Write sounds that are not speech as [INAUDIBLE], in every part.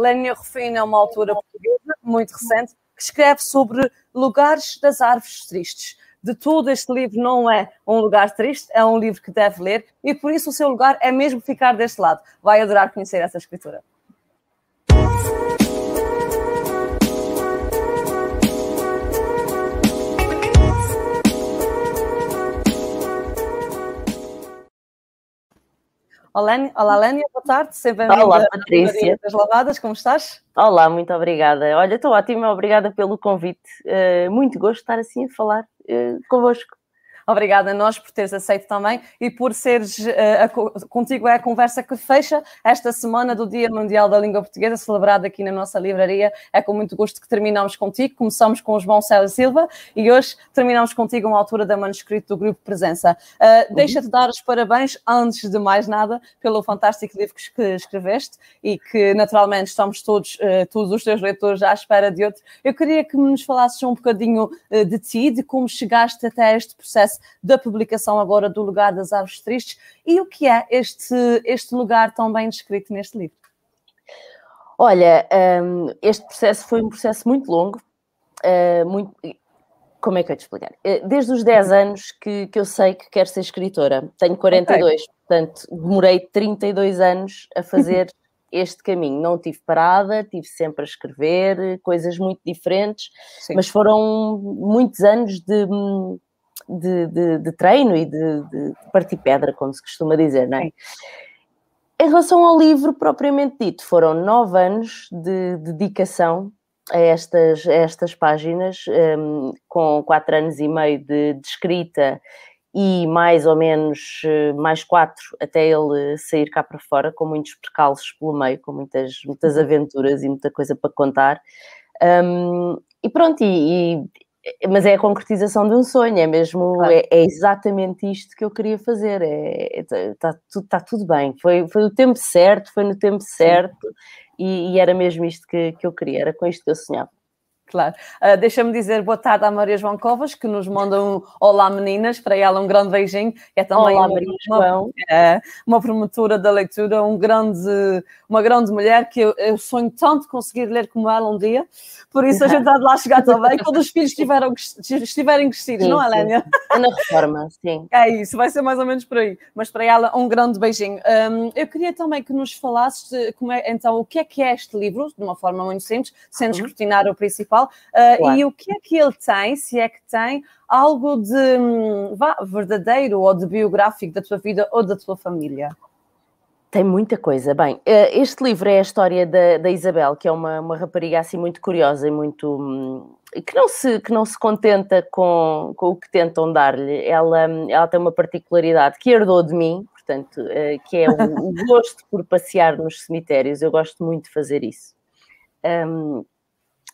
Lénia Rufino é uma autora portuguesa, muito recente, que escreve sobre lugares das árvores tristes. De tudo, este livro não é um lugar triste, é um livro que deve ler e por isso o seu lugar é mesmo ficar deste lado. Vai adorar conhecer essa escritura. Olá, olá Lénia, boa tarde, sempre bem-vinda Olá, Patrícia. das Lavadas, como estás? Olá, muito obrigada. Olha, estou ótima, obrigada pelo convite. Uh, muito gosto de estar assim a falar uh, convosco. Obrigada a nós por teres aceito também e por seres uh, contigo é a conversa que fecha esta semana do Dia Mundial da Língua Portuguesa, celebrada aqui na nossa livraria. É com muito gosto que terminamos contigo. Começamos com o João Célio Silva e hoje terminamos contigo uma altura da manuscrito do Grupo Presença. Uh. Deixa-te dar os parabéns, antes de mais nada, pelo fantástico livro que escreveste e que naturalmente estamos todos, uh, todos os teus leitores à espera de outro. Eu queria que nos falasses um bocadinho de ti, de como chegaste até este processo da publicação agora do Lugar das Aves Tristes e o que é este, este lugar tão bem descrito neste livro? Olha, um, este processo foi um processo muito longo, uh, muito, como é que eu te explicar? Uh, desde os 10 anos que, que eu sei que quero ser escritora, tenho 42, okay. portanto demorei 32 anos a fazer [LAUGHS] este caminho. Não tive parada, tive sempre a escrever coisas muito diferentes, Sim. mas foram muitos anos de, de, de, de treino e de, de, partir pedra, como se costuma dizer, não é? Em relação ao livro propriamente dito, foram nove anos de dedicação a estas, a estas páginas, um, com quatro anos e meio de, de, escrita e mais ou menos eh, mais quatro até ele sair cá para fora, com muitos percalços pelo meio, com muitas, muitas uhum. aventuras e muita coisa para contar. Um, e pronto, e, e mas é a concretização de um sonho, é mesmo, claro. é, é, exatamente isto que eu queria fazer, está é, é, tá, tudo, tá tudo bem, foi, foi o tempo certo, foi no tempo certo e, e, era mesmo isto que, que eu queria, era com isto que eu sonhava. Claro. Uh, Deixa-me dizer boa tarde à Maria João Covas, que nos manda um Olá Meninas, para ela um grande beijinho. É também Olá, Maria João. É, uma promotora da leitura, um grande, uma grande mulher que eu, eu, sonho tanto conseguir ler como ela um dia. Por isso a gente há de lá chegar também, quando os filhos estiveram, estiverem crescidos, sim, não é, Lénia? É na reforma, sim. [LAUGHS] É isso, vai ser mais ou menos por aí. Mas para ela, um grande beijinho. Um, eu queria também que nos falasses como é, então, o que é que é este livro, de uma forma muito simples, sem uhum. escrutinar o principal Uh, claro. E o que é que ele tem, se é que tem, algo de hum, vá, verdadeiro ou de biográfico da tua vida ou da tua família? Tem muita coisa. Bem, eh, este livro é a história da, da Isabel, que é uma, uma rapariga assim muito curiosa e muito. Hum, que não se, que não se contenta com, com o que tentam dar-lhe. Ela, ela tem uma particularidade que herdou de mim, portanto, eh, que é o, o gosto por passear nos cemitérios. Eu gosto muito de fazer isso. Um,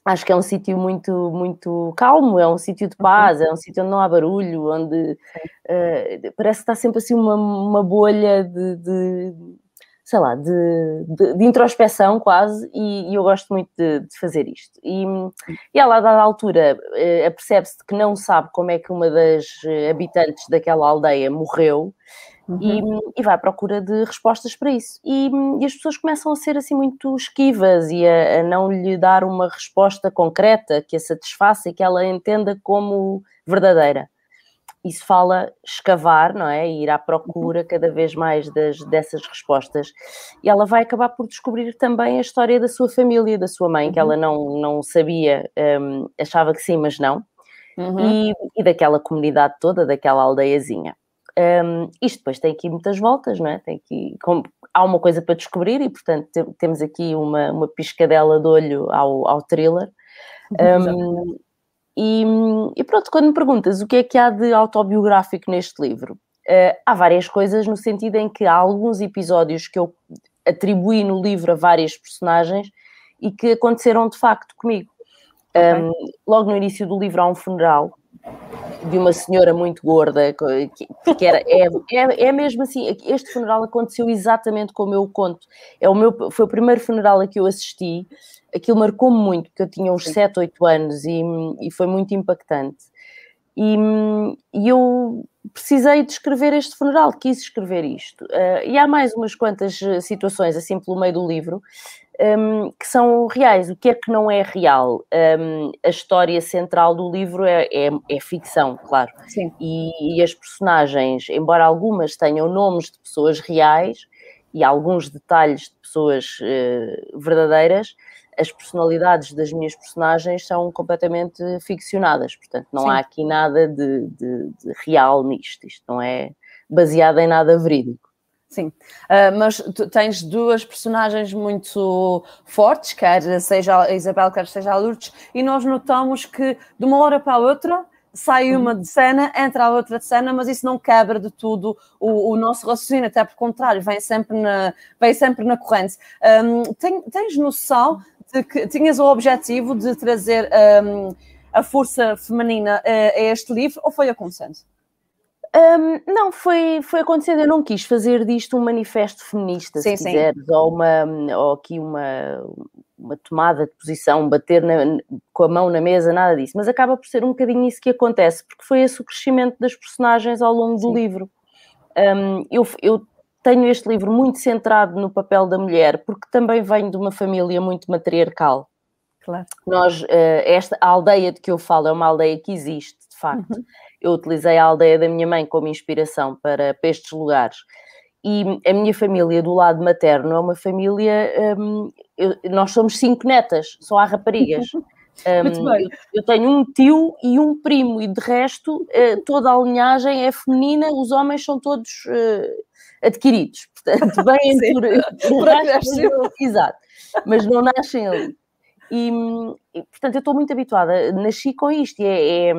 acho que é um sítio muito, muito calmo, é um sítio de uhum. paz, é um sítio onde não há barulho, onde uh, parece que está sempre assim uma, uma bolha de, de sei lá, de, de, de introspeção quase, e, e, eu gosto muito de, de fazer isto. E, e ela, a dada altura, uh, apercebe-se que não sabe como é que uma das habitantes daquela aldeia morreu, Uhum. E, e, vai à procura de respostas para isso. E, e, as pessoas começam a ser assim muito esquivas e a, a, não lhe dar uma resposta concreta que a satisfaça e que ela entenda como verdadeira. Isso fala escavar, não é? Ir à procura uhum. cada vez mais das, dessas respostas. E ela vai acabar por descobrir também a história da sua família, da sua mãe, uhum. que ela não, não sabia, um, achava que sim, mas não. Uhum. E, e daquela comunidade toda, daquela aldeiazinha. Um, isto depois tem aqui muitas voltas, não é? Tem aqui, com, há uma coisa para descobrir e, portanto, te, temos aqui uma, uma piscadela de olho ao, ao thriller. Um, e, e, pronto, quando me perguntas o que é que há de autobiográfico neste livro, uh, há várias coisas no sentido em que há alguns episódios que eu atribuí no livro a várias personagens e que aconteceram de facto comigo. Okay. Um, logo no início do livro há um funeral de uma senhora muito gorda, que, que era, é, é, é, mesmo assim, este funeral aconteceu exatamente como eu conto, é o meu, foi o primeiro funeral a que eu assisti, aquilo marcou-me muito, porque eu tinha uns 7, 8 anos e, e foi muito impactante. E, e eu precisei de escrever este funeral, quis escrever isto. Uh, e há mais umas quantas situações, assim pelo meio do livro, um, que são reais. O que é que não é real? Um, a história central do livro é, é, é ficção, claro. Sim. E, e, as personagens, embora algumas tenham nomes de pessoas reais e alguns detalhes de pessoas uh, verdadeiras, as personalidades das minhas personagens são completamente ficcionadas. Portanto, não Sim. há aqui nada de, de, de real nisto. Isto não é baseado em nada verídico. Sim, uh, mas tu tens duas personagens muito fortes, quer seja a Isabel, quer seja a Lourdes, e nós notamos que de uma hora para a outra sai uma de cena, entra a outra de cena, mas isso não quebra de tudo o, o nosso raciocínio, até por contrário, vem sempre na, vem sempre na corrente. Um, tem, tens noção de que tinhas o objetivo de trazer um, a força feminina a, a este livro ou foi acontecendo? Um, não, foi, foi acontecendo. Eu não quis fazer disto um manifesto feminista, sim, se quiseres, sim. ou, uma, ou aqui uma, uma tomada de posição, bater na, com a mão na mesa, nada disso. Mas acaba por ser um bocadinho isso que acontece, porque foi esse o crescimento das personagens ao longo sim. do livro. Um, eu, eu tenho este livro muito centrado no papel da mulher, porque também venho de uma família muito matriarcal. Claro. Nós, uh, esta a aldeia de que eu falo é uma aldeia que existe, de facto. Uhum eu utilizei a aldeia da minha mãe como inspiração para, para estes lugares. E a minha família do lado materno é uma família. Um, eu, nós somos cinco netas, só há raparigas. [LAUGHS] Um, eu, eu, tenho um tio e um primo, e de resto, uh, toda a linhagem é feminina, os homens são todos uh, adquiridos. [LAUGHS] Portanto, vêm por, por, Exato, mas não nascem ali. E, e, portanto, eu estou muito habituada, nasci com isto, e é, é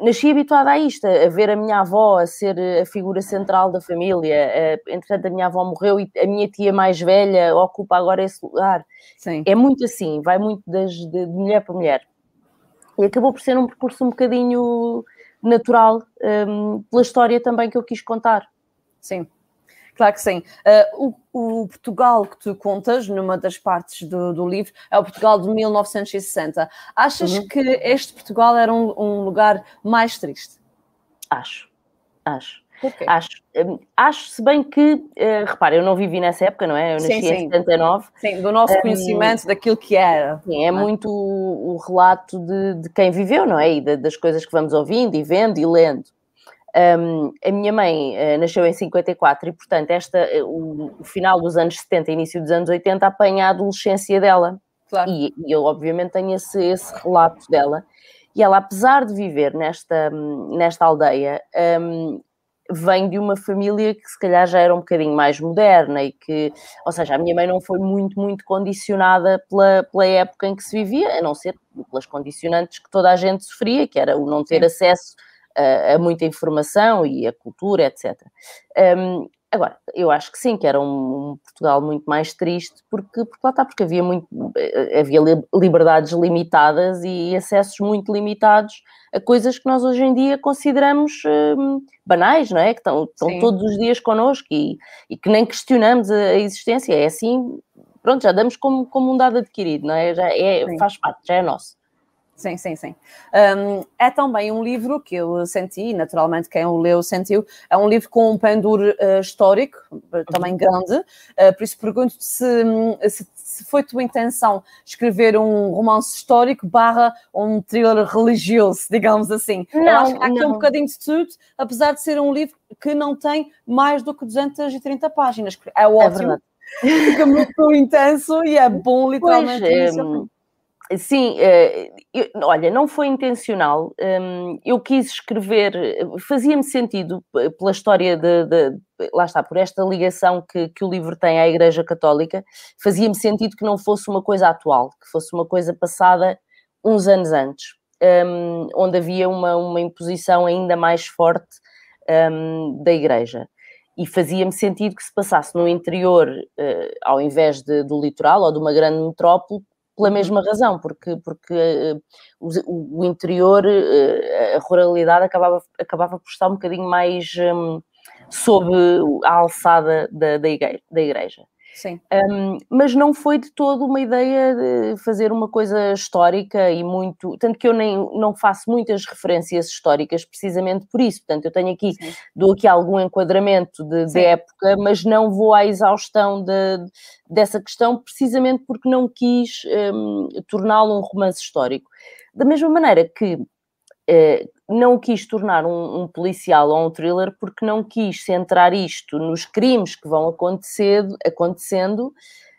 nasci habituada a isto, a ver a minha avó a ser a figura central da família. Entretanto, a minha avó morreu e a minha tia mais velha ocupa agora esse lugar. Sim. É muito assim, vai muito das, de, mulher para mulher. E acabou por ser um percurso um bocadinho natural, um, pela história também que eu quis contar. Sim. Claro que sim. Uh, o, o, Portugal que tu contas numa das partes do, do, livro é o Portugal de 1960. Achas uhum. que este Portugal era um, um lugar mais triste? Acho, acho. Acho, hum, acho, se bem que, uh, repara, eu não vivi nessa época, não é? Eu nasci sim, sim. em 79. Sim, do nosso um, conhecimento daquilo que era. Sim, é ah. muito o, o relato de, de, quem viveu, não é? E de, das coisas que vamos ouvindo e vendo e lendo. Um, a minha mãe uh, nasceu em 54 e, portanto, esta, uh, o, o, final dos anos 70, início dos anos 80, apanha a adolescência dela. Claro. E, e, eu, obviamente, tenho esse, esse relato dela. E ela, apesar de viver nesta, nesta aldeia, um, vem de uma família que se calhar já era um bocadinho mais moderna e que, ou seja, a minha mãe não foi muito, muito condicionada pela, pela época em que se vivia, a não ser pelas condicionantes que toda a gente sofria, que era o não ter Sim. acesso a, a muita informação e a cultura, etc. Um, agora, eu acho que sim, que era um, um, Portugal muito mais triste, porque, porque lá está, porque havia, muito, eh, havia liberdades limitadas e acessos muito limitados a coisas que nós hoje em dia consideramos um, banais, não é? Que estão, estão todos os dias connosco e, e que nem questionamos a, a, existência. É assim, pronto, já damos como, como um dado adquirido, não é? Já é, faz parte, já é nosso. Sim, sim, sim. Um, é também um livro que eu senti, naturalmente quem o leu sentiu, é um livro com um pendor uh, histórico, eh, também uhum. grande, uh, por isso pergunto-te se, se, se, foi tua intenção escrever um romance histórico barra um thriller religioso, [LAUGHS] digamos assim. Não, eu acho que há aqui um bocadinho de tudo, apesar de ser um livro que não tem mais do que 230 páginas. É ótimo, é fica muito intenso e é bom [LAUGHS] literalmente. Pois, Sim, eh, olha, não foi intencional. Hum, eu quis escrever, fazia-me sentido pela história de, de, Lá está, por esta ligação que, que o livro tem à Igreja Católica, fazia-me sentido que não fosse uma coisa atual, que fosse uma coisa passada uns anos antes, hum, onde havia uma, uma imposição ainda mais forte hum, da Igreja e fazia-me sentido que se passasse no interior, uh, ao invés de, do litoral ou de uma grande metrópole, pela mesma razão, porque, porque uh, o, o, interior, uh, a ruralidade acabava, acabava por estar um bocadinho mais um, sob a alçada da, da, igreja, da igreja. Sim. Um, mas não foi de todo uma ideia de fazer uma coisa histórica e muito. Tanto que eu nem não faço muitas referências históricas precisamente por isso. Portanto, eu tenho aqui, Sim. dou aqui algum enquadramento de, de, época, mas não vou à exaustão de, dessa questão precisamente porque não quis um, torná-lo um romance histórico. Da mesma maneira que eh, não o quis tornar um, um, policial ou um thriller porque não quis centrar isto nos crimes que vão acontecendo,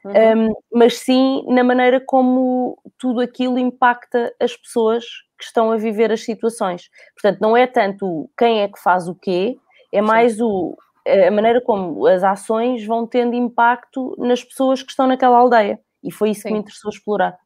uhum. um, mas sim na maneira como tudo aquilo impacta as pessoas que estão a viver as situações. Portanto, não é tanto quem é que faz o quê, é mais o, a maneira como as ações vão tendo impacto nas pessoas que estão naquela aldeia. E foi isso sim. que me interessou explorar.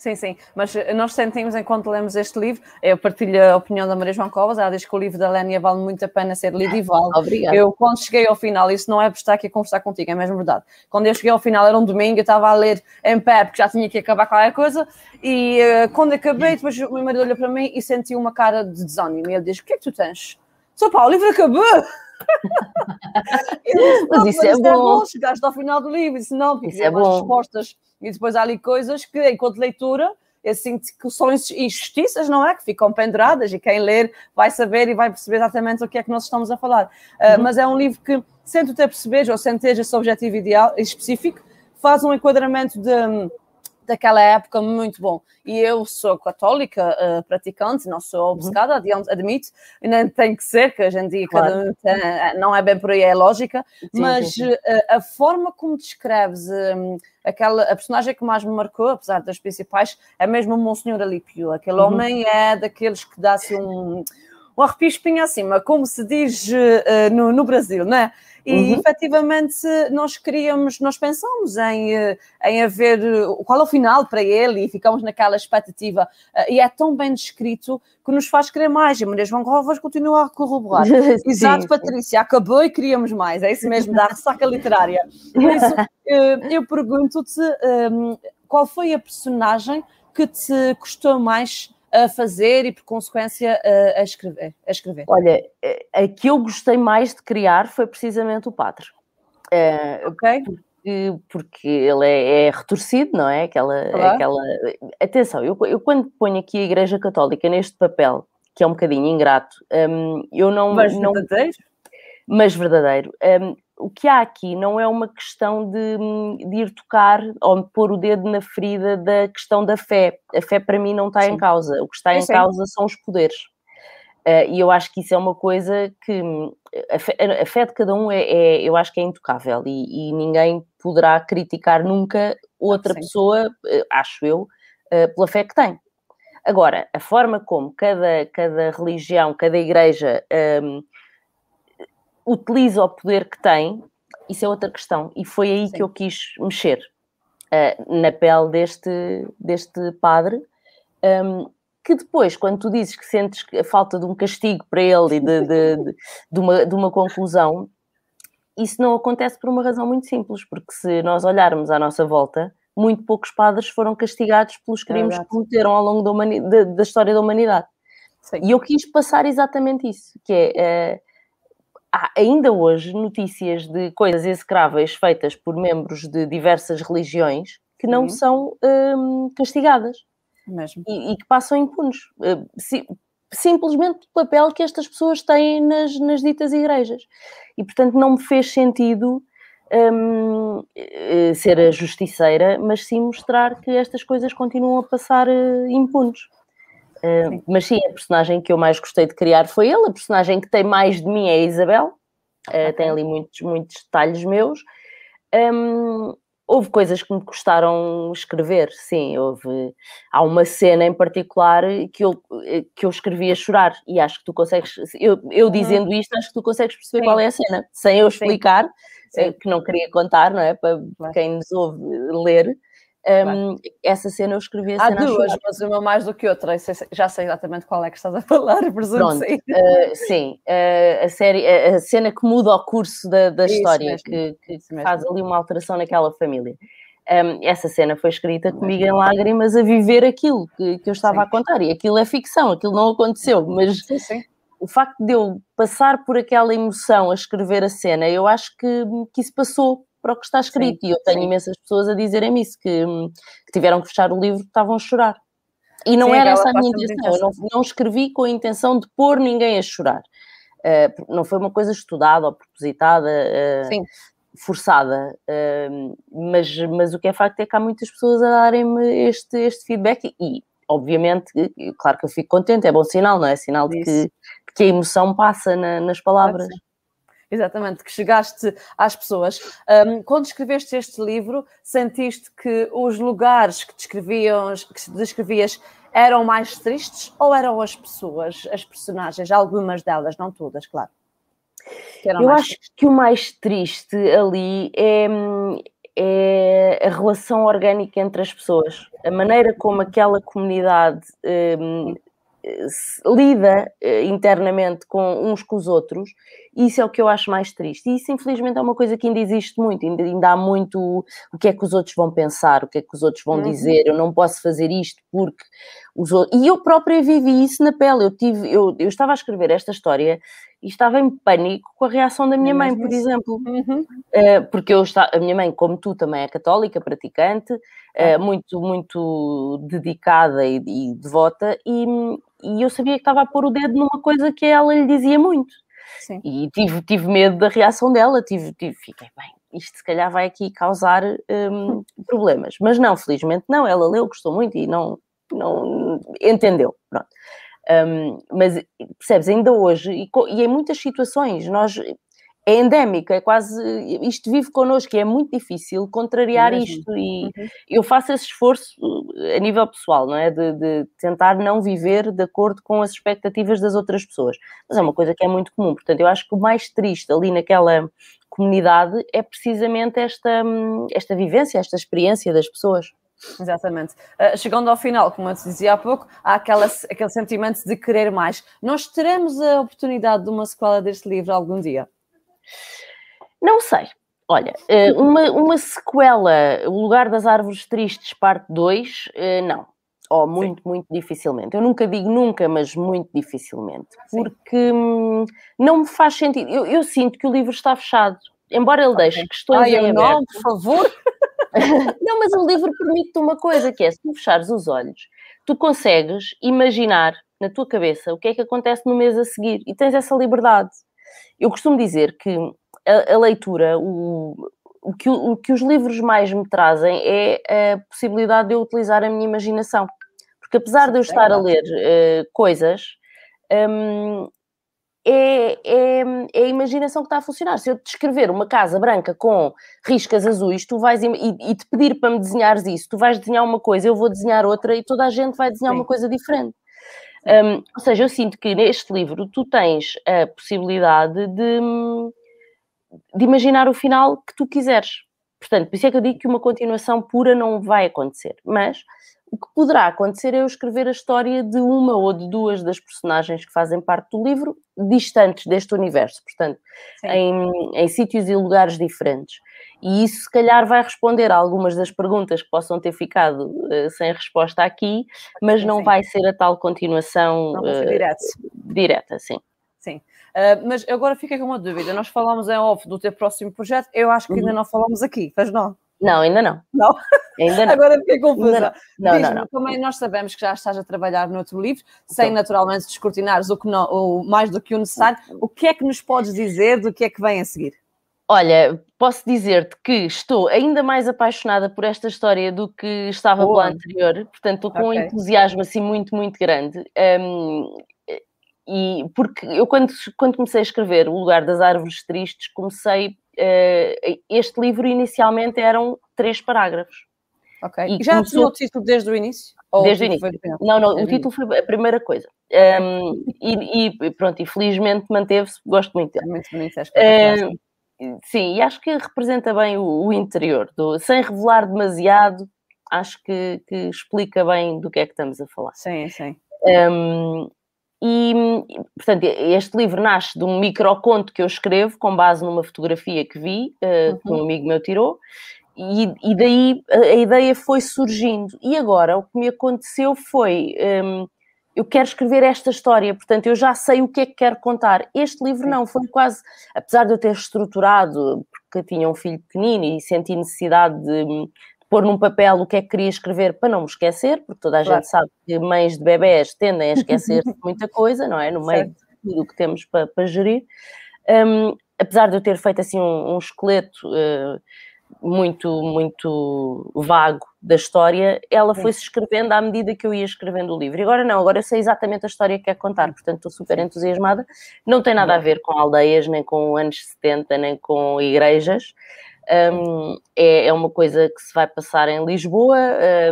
Sim, sim, mas eh, nós sentimos enquanto lemos este livro, eu partilho a opinião da Maria João Covas, ela diz que o livro da Lénia vale muito a pena ser lido e vale. Obrigada. Eu, quando cheguei ao final, isso não é por estar aqui a conversar contigo, é mesmo verdade. Quando eu cheguei ao final, era um domingo, eu estava a ler em pé, porque já tinha que acabar qualquer coisa, e uh, quando acabei, depois o meu marido olhou para mim e senti uma cara de desânimo, e ele diz, o que é que tu tens? Sou pá, o livro acabou! [LAUGHS] disse, mas isso, é, bom. é bom. Chegaste ao final do livro, disse, não, porque isso é bom. respostas e depois há ali coisas que, enquanto leitura, eu sinto que são injustiças, não é? Que ficam penduradas e quem ler vai saber e vai perceber exatamente o que é que nós estamos a falar. Uh, uhum. Mas é um livro que, sem tu ter perceberes ou sem ter esse objetivo ideal específico, faz um enquadramento de daquela época muito bom. E eu sou católica, uh, praticante, não sou uhum. obcecada, uhum. admito, e nem tem que ser, que a gente diga claro. cada não é bem por aí, é lógica, sim, mas sim, sim. Uh, a forma como descreves um, aquela, a personagem que mais me marcou, apesar das principais, é mesmo o Monsenhor Alípio. Aquele uhum. homem é daqueles que dá-se um, um arrepio espinho acima, como se diz uh, no, no Brasil, não é? E uhum. efetivamente nós queríamos, nós pensamos em, eh, em haver qual é o final para ele e ficamos naquela expectativa. E é tão bem descrito que nos faz querer mais. E Maria João Rovas continua a corroborar. [LAUGHS] Exato, Patrícia, acabou e queríamos mais. É isso mesmo, da ressaca literária. Por isso, [LAUGHS] eu pergunto-te qual foi a personagem que te custou mais a fazer e, por consequência, a, escrever, a escrever? Olha, a que eu gostei mais de criar foi precisamente o padre. Uh, ok. Porque, porque ele é, é, retorcido, não é? Aquela, aquela... Atenção, eu, eu quando ponho aqui a Igreja Católica neste papel, que é um bocadinho ingrato, um, eu não... Mas não, verdadeiro? Mas verdadeiro. Um, o que há aqui não é uma questão de, de, ir tocar ou pôr o dedo na ferida da questão da fé. A fé para mim não está sim. em causa. O que está em causa são os poderes. Uh, e eu acho que isso é uma coisa que a fé, a fé de cada um é, é, eu acho que é intocável e, e ninguém poderá criticar nunca outra sim. pessoa, uh, acho eu, uh, pela fé que tem. Agora, a forma como cada, cada religião, cada igreja um, utiliza o poder que tem, isso é outra questão. E foi aí Sim. que eu quis mexer uh, na pele deste, deste padre. Um, que depois, quando tu dizes que sentes a falta de um castigo para ele e de, de, de, de, uma, de uma conclusão, isso não acontece por uma razão muito simples, porque se nós olharmos à nossa volta, muito poucos padres foram castigados pelos crimes é que cometeram ao longo da, da, história da humanidade. Sim. E eu quis passar exatamente isso, que é uh, há ainda hoje notícias de coisas execráveis feitas por membros de diversas religiões que não uhum. são hum, castigadas e, e, que passam impunes. Uh, si, simplesmente o papel que estas pessoas têm nas, nas ditas igrejas. E, portanto, não me fez sentido um, eh, ser a justiceira, mas sim mostrar que estas coisas continuam a passar uh, impunes. Uh, mas sim, a personagem que eu mais gostei de criar foi ele. A personagem que tem mais de mim é a Isabel. Uh. Tem ali muitos, muitos detalhes meus. Um, houve coisas que me custaram escrever, sim. Houve, há uma cena em particular que eu, que eu escrevi a chorar e acho que tu consegues, eu, eu uhum. dizendo isto, acho que tu consegues perceber sim. qual é a cena, sem eu explicar, sim. Sim. que não queria contar, não é? Para quem nos ouve ler. Um, essa cena eu escrevi a Há cena duas, mas uma mais do que outra. Já sei exatamente qual é que estás a [LAUGHS] falar, presumo sim. Uh, sim, uh, a, série, a, cena que muda o curso da, da história, mesmo, que, que faz ali uma alteração naquela família. Um, essa cena foi escrita comigo em lágrimas a viver aquilo que, que eu estava sim. a contar. E aquilo é ficção, aquilo não aconteceu, mas sim, sim. o facto de eu passar por aquela emoção a escrever a cena, eu acho que, que isso passou para o que está escrito. Sim, e eu tenho sim. imensas pessoas a dizerem-me isso, que, que, tiveram que fechar o livro porque estavam a chorar. E não sim, era essa a minha intenção. Eu não, não, escrevi com a intenção de pôr ninguém a chorar. Uh, não foi uma coisa estudada ou propositada. Uh, forçada, uh, mas, mas o que é facto é que há muitas pessoas a darem-me este, este feedback e, obviamente, claro que eu fico contente, é bom sinal, não é? Sinal de que, de que, a emoção passa na, nas palavras. Exatamente, que chegaste às pessoas. Um, quando escreveste este livro, sentiste que os lugares que descreviam, que descrevias eram mais tristes ou eram as pessoas, as personagens, algumas delas, não todas, claro? Eu acho que o mais triste ali é, é, a relação orgânica entre as pessoas, a maneira como aquela comunidade um, lida uh, internamente com uns com os outros, isso é o que eu acho mais triste. E isso, infelizmente, é uma coisa que ainda existe muito, ainda, ainda há muito o que é que os outros vão pensar, o que é que os outros vão uhum. dizer, eu não posso fazer isto porque os outros. E eu própria vivi isso na pele. Eu, tive, eu, eu estava a escrever esta história e estava em pânico com a reação da minha mãe, por exemplo. Uhum. Uh, porque eu está, a minha mãe, como tu, também é católica, praticante, uh, muito, muito dedicada e, e devota, e, e, eu sabia que estava a pôr o dedo numa coisa que ela lhe dizia muito. Sim. E tive, tive medo da reação dela, tive, tive, fiquei bem. Isto se calhar vai aqui causar um, problemas. Mas não, felizmente não. Ela leu, gostou muito e não, não entendeu. Pronto. Um, mas percebes, ainda hoje, e, e, em muitas situações, nós é endémico, é quase isto vive connosco, e é muito difícil contrariar isto. E uhum. eu faço esse esforço uh, a nível pessoal, não é? De, de, tentar não viver de acordo com as expectativas das outras pessoas. Mas é uma coisa que é muito comum. Portanto, eu acho que o mais triste ali naquela comunidade é precisamente esta, hum, esta vivência, esta experiência das pessoas. Exatamente. Uh, chegando ao final, como eu te dizia há pouco, há aquela, aquele sentimento de querer mais. Nós teremos a oportunidade de uma sequela deste livro algum dia? Não sei. Olha, uh, uma, uma sequela, O Lugar das Árvores Tristes, parte 2, uh, ah, não. Oh, muito, Sim. muito dificilmente. Eu nunca digo nunca, mas muito dificilmente. Porque hum, não me faz sentido. Eu, eu, sinto que o livro está fechado. Embora ele okay. deixe questões Ai, em não, por favor. Não, mas o livro permite-te uma coisa, que é, se tu fechares os olhos, tu consegues imaginar na tua cabeça o que é que acontece no mês a seguir e tens essa liberdade. Eu costumo dizer que a, a leitura, o, o, que, o que os livros mais me trazem é a possibilidade de eu utilizar a minha imaginação. Porque apesar de eu estar a ler uh, coisas, um, é, é, é, a imaginação que está a funcionar. Se eu te descrever uma casa branca com riscas azuis, tu vais e, e, te pedir para me desenhares isso, tu vais desenhar uma coisa, eu vou desenhar outra e toda a gente vai desenhar Sim. uma coisa diferente. Um, ou seja, eu sinto que neste livro tu tens a possibilidade de, de imaginar o final que tu quiseres. Portanto, por isso é que eu digo que uma continuação pura não vai acontecer. Mas o que poderá acontecer é eu escrever a história de uma ou de duas das personagens que fazem parte do livro, distantes deste universo, portanto, em, em sítios e lugares diferentes. E isso, se calhar, vai responder a algumas das perguntas que possam ter ficado uh, sem resposta aqui, mas não sim. vai ser a tal continuação não vai ser uh, direto. direta, sim. Sim. Uh, mas agora fica com uma dúvida. Nós falámos em off do teu próximo projeto, eu acho que ainda uhum. não falamos aqui, faz não? Não, ainda não. Não? Ainda não. Agora fiquei confusa. Não, não, não, Também nós sabemos que já estás a trabalhar noutro livro, sem então. naturalmente descortinares o, que não, o mais do que o necessário. O que é que nos podes dizer do que é que vem a seguir? Olha, posso dizer-te que estou ainda mais apaixonada por esta história do que estava Boa. pela anterior, portanto estou com okay. um entusiasmo assim muito, muito grande. Um, e porque eu quando, quando comecei a escrever O Lugar das Árvores Tristes, comecei este livro inicialmente eram três parágrafos. Ok. E, já começou... o título desde o início? Ou desde o início. Não, não, o título foi a primeira coisa. Um, e, e, pronto, infelizmente manteve-se, gosto muito dele. É muito bonito, acho que é uh, Sim, e acho que representa bem o, o interior, do, sem revelar demasiado, acho que, que, explica bem do que é que estamos a falar. Sim, sim. Um, e, portanto, este livro nasce de um microconto que eu escrevo com base numa fotografia que vi, uh, que um uhum. amigo meu tirou, e, e, daí a ideia foi surgindo. E agora o que me aconteceu foi: um, eu quero escrever esta história, portanto, eu já sei o que é que quero contar. Este livro não, foi quase, apesar de eu ter estruturado, porque tinha um filho pequenino e senti necessidade de pôr num papel o que é que queria escrever para não me esquecer, porque toda a claro. gente sabe que mães de bebés tendem a [LAUGHS] esquecer muita coisa, não é? No meio certo. de tudo o que temos para, para gerir. Um, apesar de eu ter feito assim um, um esqueleto uh, muito, muito vago da história, ela foi-se escrevendo à medida que eu ia escrevendo o livro. E agora não, agora eu sei exatamente a história que quer contar, portanto estou super entusiasmada. Não tem nada a ver com aldeias, nem com anos 70, nem com igrejas. Um, é, é, uma coisa que se vai passar em Lisboa,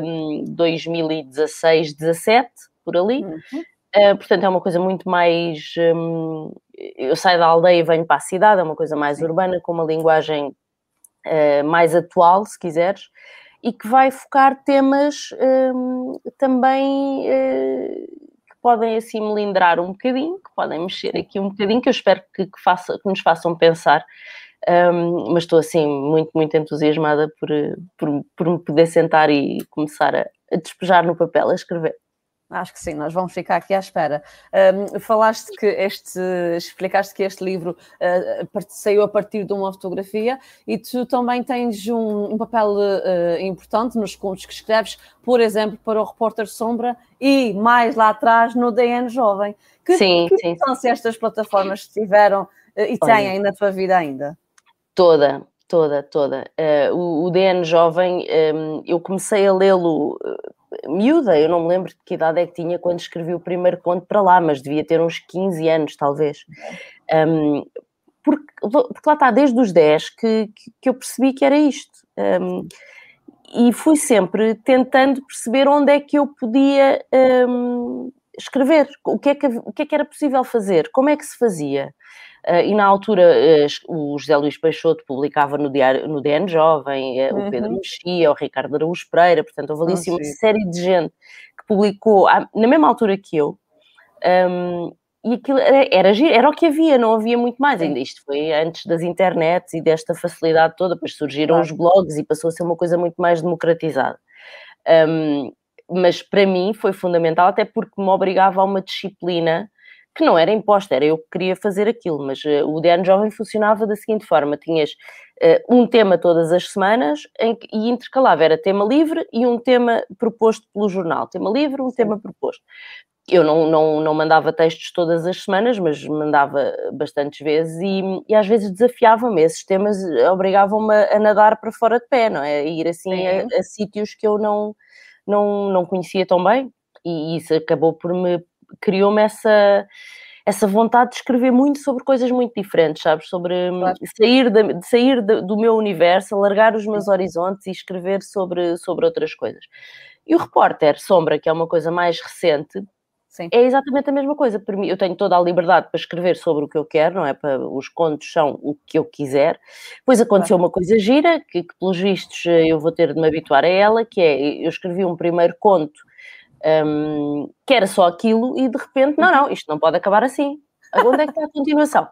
um, 2016, 17, por ali. Uhum. Uh, portanto, é uma coisa muito mais. Um, eu saio da aldeia e venho para a cidade, é uma coisa mais Sim. urbana, com uma linguagem uh, mais atual, se quiseres, e que vai focar temas um, também uh, que podem assim melindrar um bocadinho, que podem mexer aqui um bocadinho, que eu espero que, que, faça, que nos façam pensar. Um, mas estou assim muito, muito entusiasmada por, por, por me poder sentar e começar a, a despejar no papel, a escrever. Acho que sim, nós vamos ficar aqui à espera. Um, falaste que este, explicaste que este livro uh, saiu a partir de uma fotografia e tu também tens um, um papel uh, importante nos contos que escreves, por exemplo, para o Repórter Sombra e mais lá atrás no DN Jovem. Que, sim, que sim. importância estas plataformas tiveram uh, e têm na tua vida ainda? Toda, toda, toda. o, o DN Jovem, um, eu comecei a lê-lo miúda, eu não me lembro de que idade é que tinha quando escrevi o primeiro conto para lá, mas devia ter uns 15 anos, talvez. Um, porque, porque, lá está, desde os 10 que, que eu percebi que era isto. Um, e fui sempre tentando perceber onde é que eu podia escrever, o que, é que, o que é que era possível fazer, como é que se fazia. Uh, e na altura uh, o José Luís Peixoto publicava no, diário, no DN Jovem, uh, uhum. o Pedro Mexia, o Ricardo Araújo Pereira, portanto houve ali assim, uma série de gente que publicou na mesma altura que eu. Um, e aquilo era, era, era, o que havia, não havia muito mais. Ainda isto foi antes das internets e desta facilidade toda, depois surgiram claro. os blogs e passou a ser uma coisa muito mais democratizada. Um, mas para mim foi fundamental, até porque me obrigava a uma disciplina que não era imposta, era eu que queria fazer aquilo, mas uh, o DN Jovem funcionava da seguinte forma: tinhas uh, um tema todas as semanas em que, e intercalava, era tema livre e um tema proposto pelo jornal. Tema livre, um tema proposto. Eu não, não, não mandava textos todas as semanas, mas mandava bastantes vezes e, e às vezes desafiava-me. Esses temas obrigavam-me a, a, nadar para fora de pé, não é? A ir assim a, a sítios que eu não, não, não conhecia tão bem e isso acabou por me criou-me essa essa vontade de escrever muito sobre coisas muito diferentes, sabes? Sobre hum, claro. sair, de, sair de, do meu universo, alargar os meus horizontes e escrever sobre, sobre outras coisas. E o repórter Sombra, que é uma coisa mais recente, Sim. é exatamente a mesma coisa. Para mim, eu tenho toda a liberdade para escrever sobre o que eu quero, não é? Para, os contos são o que eu quiser. Depois aconteceu claro. uma coisa gira, que, que pelos vistos eu vou ter de me habituar a ela, que é, eu escrevi um primeiro conto um, que era só aquilo e de repente, não, não, isto não pode acabar assim. Onde é que está a continuação?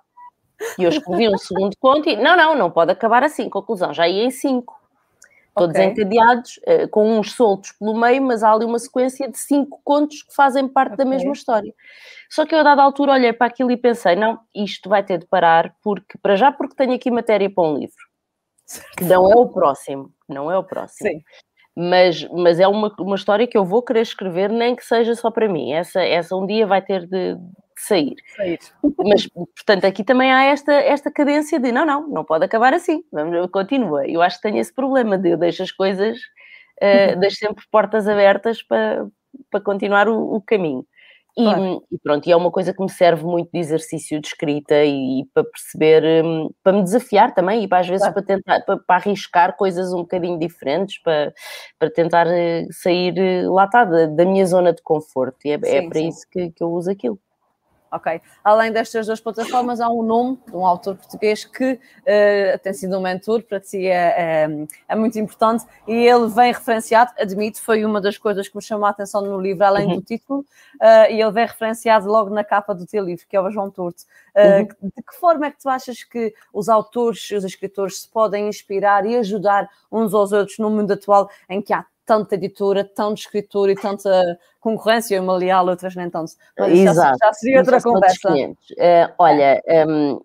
E eu escrevi um segundo conto e, não, não, não pode acabar assim. Conclusão, já ia em cinco. Todos okay. encadeados, uh, com uns soltos pelo meio, mas há ali uma sequência de cinco contos que fazem parte okay. da mesma história. Só que eu, a dada altura, olhei para aquilo e pensei: não, isto vai ter de parar, porque, para já, porque tenho aqui matéria para um livro, que não é o próximo, não é o próximo. Sim mas, mas é uma, uma história que eu vou querer escrever, nem que seja só para mim. Essa, essa um dia vai ter de, de sair. sair. Mas, portanto, aqui também há esta, esta cadência de não, não, não pode acabar assim, vamos, continua. Eu acho que tenho esse problema de eu deixo as coisas, uh, [LAUGHS] deixo sempre portas abertas para, para continuar o, o caminho. E, claro. e, pronto, e é uma coisa que me serve muito de exercício de escrita e, e para perceber, um, para me desafiar também e para, às vezes claro. para tentar, para, para, arriscar coisas um bocadinho diferentes, para, para tentar eh, sair, eh, lá está, da, da minha zona de conforto. E é, é sim, é para sim. isso que, que eu uso aquilo ok? Além destas duas plataformas, há um nome de um autor português que uh, tem sido um mentor, para ti é, é, é, muito importante, e ele vem referenciado, admito, foi uma das coisas que me chamou a atenção no livro, além uhum. do título, uh, e ele vem referenciado logo na capa do teu livro, que é o João Turto. Uh, uhum. De que forma é que tu achas que os autores, os escritores se podem inspirar e ajudar uns aos outros no mundo atual em que há tanta editora, tanto escritor e tanta concorrência, uma leal, outras nem tanto. Mas Exato. Já, já seria outra conversa. Uh, olha, um,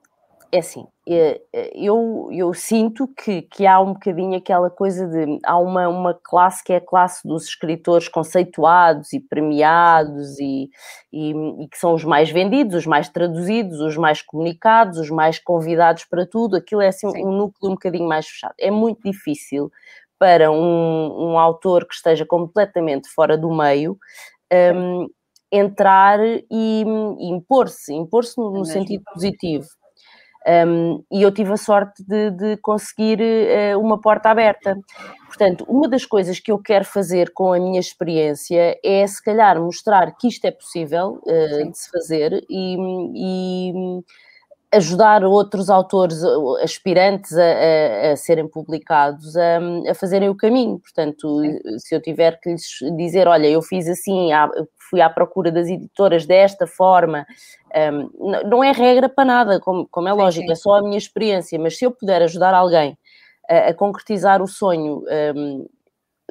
é assim, é, é, eu, eu sinto que, que há um bocadinho aquela coisa de. Há uma, uma classe que é a classe dos escritores conceituados e premiados e, e, e, que são os mais vendidos, os mais traduzidos, os mais comunicados, os mais convidados para tudo. Aquilo é assim Sim. um núcleo um bocadinho mais fechado. É muito difícil para um, um autor que esteja completamente fora do meio. Um, entrar e, impor-se, impor-se no, no sentido positivo. Um, e eu tive a sorte de, de conseguir uh, uma porta aberta. Portanto, uma das coisas que eu quero fazer com a minha experiência é, se calhar, mostrar que isto é possível uh, de se fazer e, e, ajudar outros autores aspirantes a, a, a serem publicados a, a, fazerem o caminho. Portanto, Sim. se eu tiver que lhes dizer, olha, eu fiz assim, fui à procura das editoras desta forma, um, não é regra para nada, como, como é lógico, sim. é só a minha experiência, mas se eu puder ajudar alguém a, a concretizar o sonho um,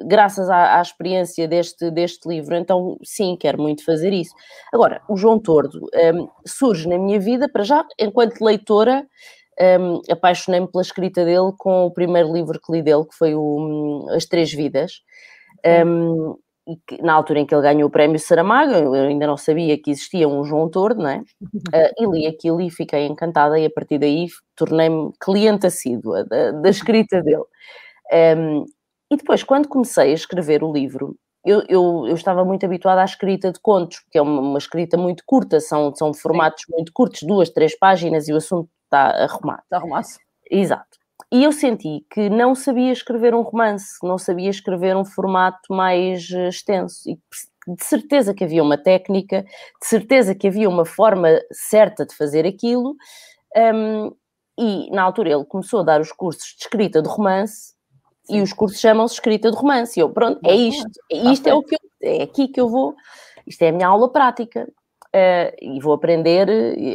graças à, à, experiência deste, deste livro, então sim, quero muito fazer isso. Agora, o João Tordo um, surge na minha vida, para já, enquanto leitora, um, apaixonei-me pela escrita dele com o primeiro livro que li dele, que foi o hum, As Três Vidas. Um, e na altura em que ele ganhou o prémio Saramago, eu ainda não sabia que existia um João Tordo, não é? Uh, [LAUGHS] e li aquilo e fiquei encantada e a partir daí tornei-me cliente assídua da, da escrita dele. Um, e depois, quando comecei a escrever o livro, eu, eu, eu, estava muito habituada à escrita de contos, porque é uma, uma escrita muito curta, são, são formatos Sim. muito curtos, duas, três páginas e o assunto está arrumado. Está arrumado. Exato. E eu senti que não sabia escrever um romance, não sabia escrever um formato mais eh, extenso. E de certeza que havia uma técnica, de certeza que havia uma forma certa de fazer aquilo. Um, e na altura ele começou a dar os cursos de escrita de romance. E os cursos chamam-se escrita de romance. E eu, pronto, é isto, é isto é o que eu, é aqui que eu vou, isto é a minha aula prática. Uh, e vou aprender,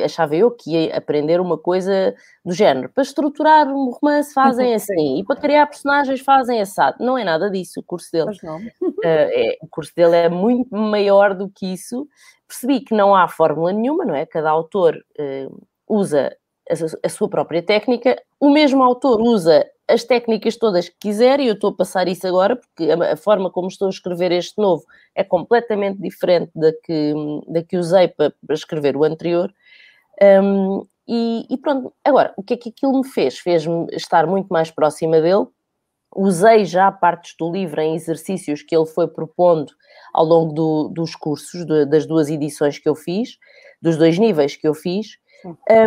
achava eu que ia aprender uma coisa do género. Para estruturar um romance fazem [LAUGHS] assim, e para criar personagens fazem assado. Não é nada disso o curso dele. Uh, [LAUGHS] é, o curso dele é muito maior do que isso. Percebi que não há fórmula nenhuma, não é? Cada autor uh, usa a, a sua própria técnica, o mesmo autor usa as técnicas todas que quiser, e eu estou a passar isso agora, porque a, forma como estou a escrever este novo é completamente diferente da que, da que usei para, para escrever o anterior. Um, e, e, pronto, agora, o que é que aquilo me fez? Fez-me estar muito mais próxima dele. Usei já partes do livro em exercícios que ele foi propondo ao longo do, dos cursos, de, das duas edições que eu fiz, dos dois níveis que eu fiz.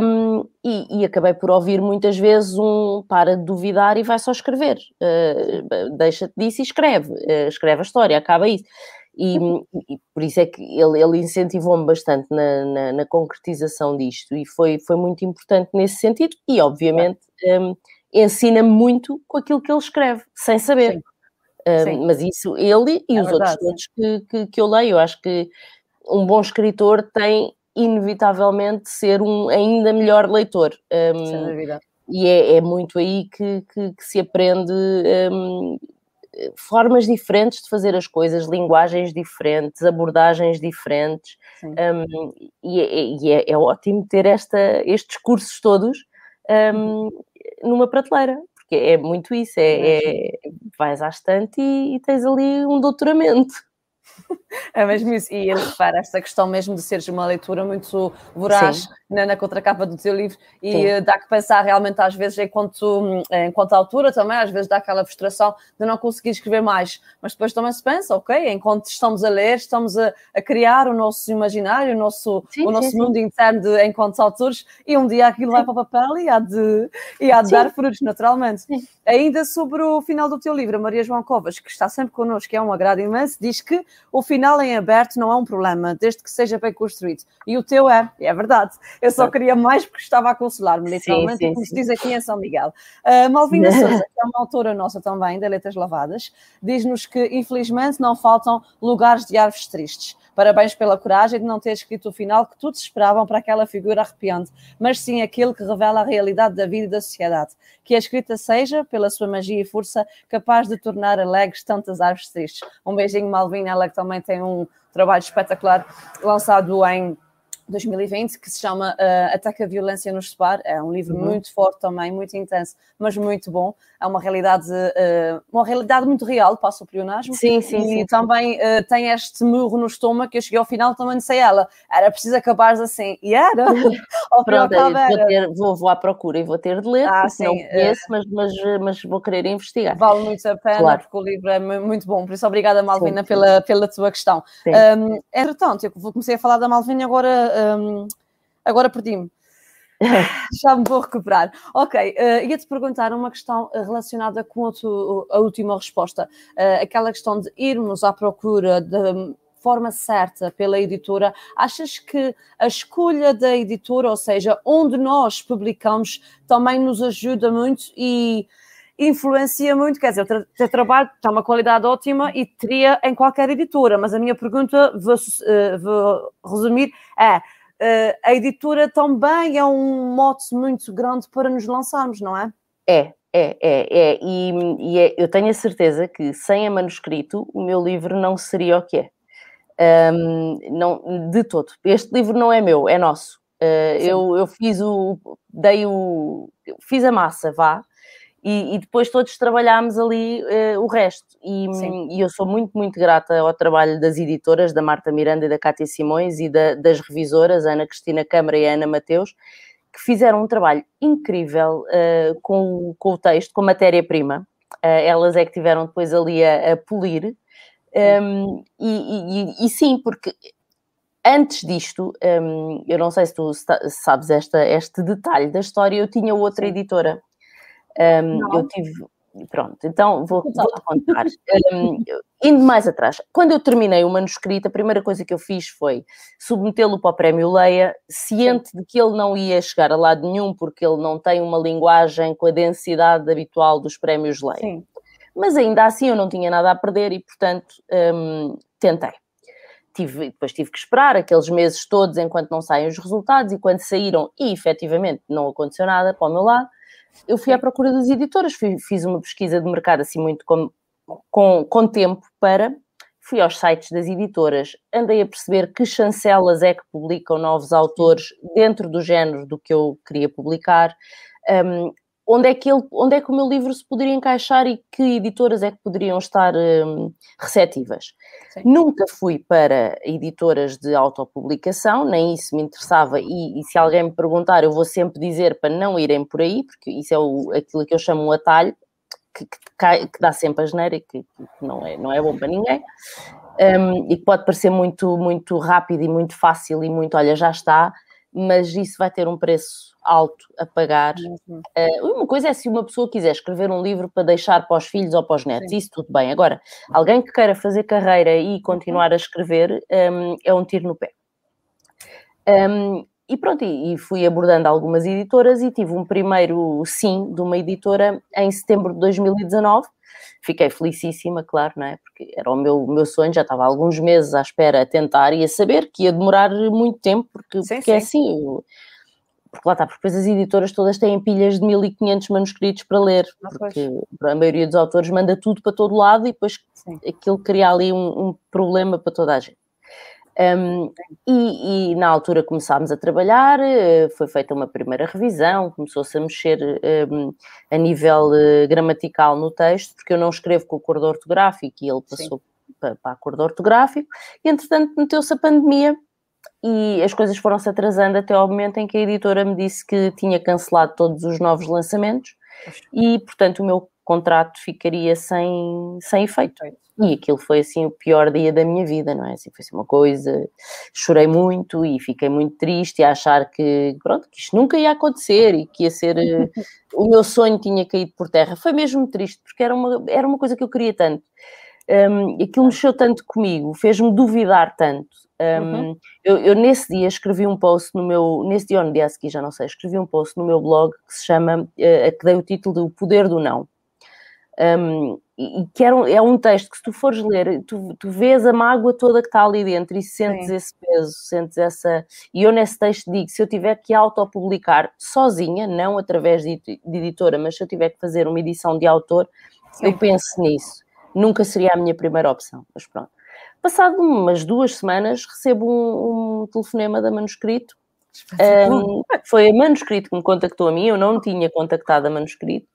Um, e, e, acabei por ouvir muitas vezes um para de duvidar e vai só escrever. Uh, Deixa-te disso e escreve. Uh, escreve a história, acaba isso. E, e por isso é que ele, ele incentivou-me bastante na, na, na, concretização disto e foi, foi muito importante nesse sentido. E, obviamente, um, ensina-me muito com aquilo que ele escreve, sem saber. Sim. Um, Sim. Mas isso, ele e é os verdade. outros todos que, que, que eu leio, eu acho que um bom escritor tem inevitavelmente ser um ainda melhor leitor. Um, Sem dúvida. E é, é muito aí que, que, que se aprende um, formas diferentes de fazer as coisas, linguagens diferentes, abordagens diferentes. Um, e, é, e é, é, ótimo ter esta, estes cursos todos um, numa prateleira, porque é muito isso, é, é vais à estante e, e tens ali um doutoramento. [LAUGHS] É mesmo isso, e ele refere esta questão mesmo de seres uma leitura muito voraz na, na, contracapa do teu livro e Sim. Eh, dá que pensar realmente às vezes enquanto, eh, enquanto autora também, às vezes dá aquela frustração de não conseguir escrever mais, mas depois também se pensa, ok, enquanto estamos a ler, estamos a, a criar o nosso imaginário, o nosso, sim, o nosso sim, mundo sim. interno de, enquanto autores e um dia aquilo vai para o papel e há de, e há de dar frutos naturalmente. Ainda sobre o final do teu livro, a Maria João Covas, que está sempre connosco, que é um agrado imenso, diz que o final em aberto não é um problema, desde que seja bem construído. E o teu é, e é verdade. Eu só queria mais porque estava a consolar-me, literalmente, sim, sim, como se diz aqui em São Miguel. Uh, Malvina [LAUGHS] Souza, que é uma autora nossa também, da Letras Lavadas, diz-nos que, infelizmente, não faltam lugares de árvores tristes. Parabéns pela coragem de não ter escrito o final que todos esperavam para aquela figura arrepiante, mas sim aquele que revela a realidade da vida e da sociedade. Que a escrita seja, pela sua magia e força, capaz de tornar alegres tantas árvores tristes. Um beijinho, Malvina, ela que também tem um trabalho espetacular lançado em 2020, que se chama uh, Ataque à Violência no Separ. É um livro uhum. muito forte também, muito intenso, mas muito bom. É uma realidade, uh, uma realidade muito real, passa o plionasmo. Sim, sim, e sim. também uh, tem este murro no estômago que eu cheguei ao final também disse a ela, era preciso acabares assim. E era. [LAUGHS] Pronto, vou, ter, vou, vou, à procura e vou ter de ler, ah, porque sim, não conheço, mas, mas, mas vou querer investigar. Vale muito a pena, claro. porque o livro é muito bom. Por isso, obrigada, Malvina, pela, pela tua questão. Um, entretanto, eu comecei a falar da Malvina agora um, agora perdi-me. [LAUGHS] Já me vou recuperar. Ok, uh, ia-te perguntar uma questão relacionada com a, tu, a última resposta. Uh, aquela questão de irmos à procura de forma certa pela editora. Achas que a escolha da editora, ou seja, onde nós publicamos, também nos ajuda muito e influencia muito, quer dizer, o teu trabalho tem uma qualidade ótima e teria em qualquer editora, mas a minha pergunta, vou, uh, vou resumir, é uh, a editora também é um mote muito grande para nos lançarmos, não é? É, é, é, é. E, e é, eu tenho a certeza que sem a manuscrito o meu livro não seria o que é. Um, não, de todo. Este livro não é meu, é nosso. Uh, eu, eu fiz o. dei o. fiz a massa, vá, e, e, depois todos trabalhámos ali uh, o resto. E, e, eu sou muito, muito grata ao trabalho das editoras, da Marta Miranda e da Cátia Simões, e da, das revisoras, Ana Cristina Câmara e Ana Mateus, que fizeram um trabalho incrível uh, com, com o texto, com matéria-prima. Uh, elas é que tiveram depois ali a, a polir. Um, e, e, sim, porque antes disto, um, eu não sei se tu sabes esta, este detalhe da história, eu tinha outra editora um, eu tive. Pronto, então vou, vou te contar. Um, indo mais atrás, quando eu terminei o manuscrito, a primeira coisa que eu fiz foi submetê-lo para o Prémio Leia, ciente de que ele não ia chegar a lado nenhum, porque ele não tem uma linguagem com a densidade habitual dos prémios Leia. Sim. Mas ainda assim eu não tinha nada a perder e, portanto, um, tentei. Tive, depois tive que esperar aqueles meses todos enquanto não saem os resultados, e quando saíram e efetivamente não aconteceu nada para o meu lado, eu fui à procura das editoras, fiz uma pesquisa de mercado assim muito com, com, com tempo para. Fui aos sites das editoras, andei a perceber que chancelas é que publicam novos autores dentro do género do que eu queria publicar. Um, onde é, que ele, onde é que o meu livro se poderia encaixar e que editoras é que poderiam estar um, receptivas. Sim. Nunca fui para editoras de autopublicação, nem isso me interessava, e, e, se alguém me perguntar, eu vou sempre dizer para não irem por aí, porque isso é o, aquilo que eu chamo um atalho, que, que, cai, que dá sempre a geneira e que, que, não, é, não é bom para ninguém. Um, e que pode parecer muito, muito rápido e muito fácil e muito, olha, já está, mas isso vai ter um preço alto a pagar. Uhum. Uh, uma coisa é se uma pessoa quiser escrever um livro para deixar para os filhos ou para os netos, Sim. isso tudo bem. Agora, alguém que queira fazer carreira e continuar a escrever um, é um tiro no pé. Um, e pronto, e fui abordando algumas editoras e tive um primeiro sim de uma editora em setembro de 2019 Fiquei felicíssima, claro, não é? Porque era o meu, meu sonho, já estava há alguns meses à espera a tentar e a saber que ia demorar muito tempo, porque, sim, porque é sim. é assim. Eu, porque lá está, porque depois as editoras todas têm pilhas de 1500 manuscritos para ler, ah, porque a maioria dos autores manda tudo para todo lado e depois sim. aquilo cria ali um, um problema para toda a gente. Um, e, e, na altura começámos a trabalhar, eh, foi feita uma primeira revisão, começou-se a mexer um, a nível uh, gramatical no texto, porque eu não escrevo com o acordo ortográfico e ele passou para, para acordo ortográfico, e entretanto meteu-se a pandemia e as coisas foram-se atrasando até ao momento em que a editora me disse que tinha cancelado todos os novos lançamentos e, portanto, o meu contrato ficaria sem, sem efeito. E aquilo foi assim o pior dia da minha vida, não é? Assim, foi assim uma coisa, chorei muito e fiquei muito triste a achar que, pronto, que isto nunca ia acontecer e que ia ser, eh, o meu sonho tinha caído por terra. Foi mesmo triste, porque era uma, era uma coisa que eu queria tanto. Um, aquilo mexeu tanto comigo, fez-me duvidar tanto. Um, uhum. eu, eu, nesse dia escrevi um post no meu, nesse dia ou no dia a seguir, já não sei, escrevi um post no meu blog que se chama, uh, que dei o título de O Poder do Não. Um, e que era um, é um texto que se tu fores ler, tu, tu vês a mágoa toda que está ali dentro e sentes Sim. esse peso, sentes essa... E eu nesse texto digo, se eu tiver que autopublicar sozinha, não através de, de editora, mas se eu tiver que fazer uma edição de autor, Sim. eu penso nisso. Nunca seria a minha primeira opção, mas pronto. Passado umas duas semanas, recebo um, um telefonema da manuscrito. Um, foi a manuscrito que me contactou a mim, eu não tinha contactado a manuscrito,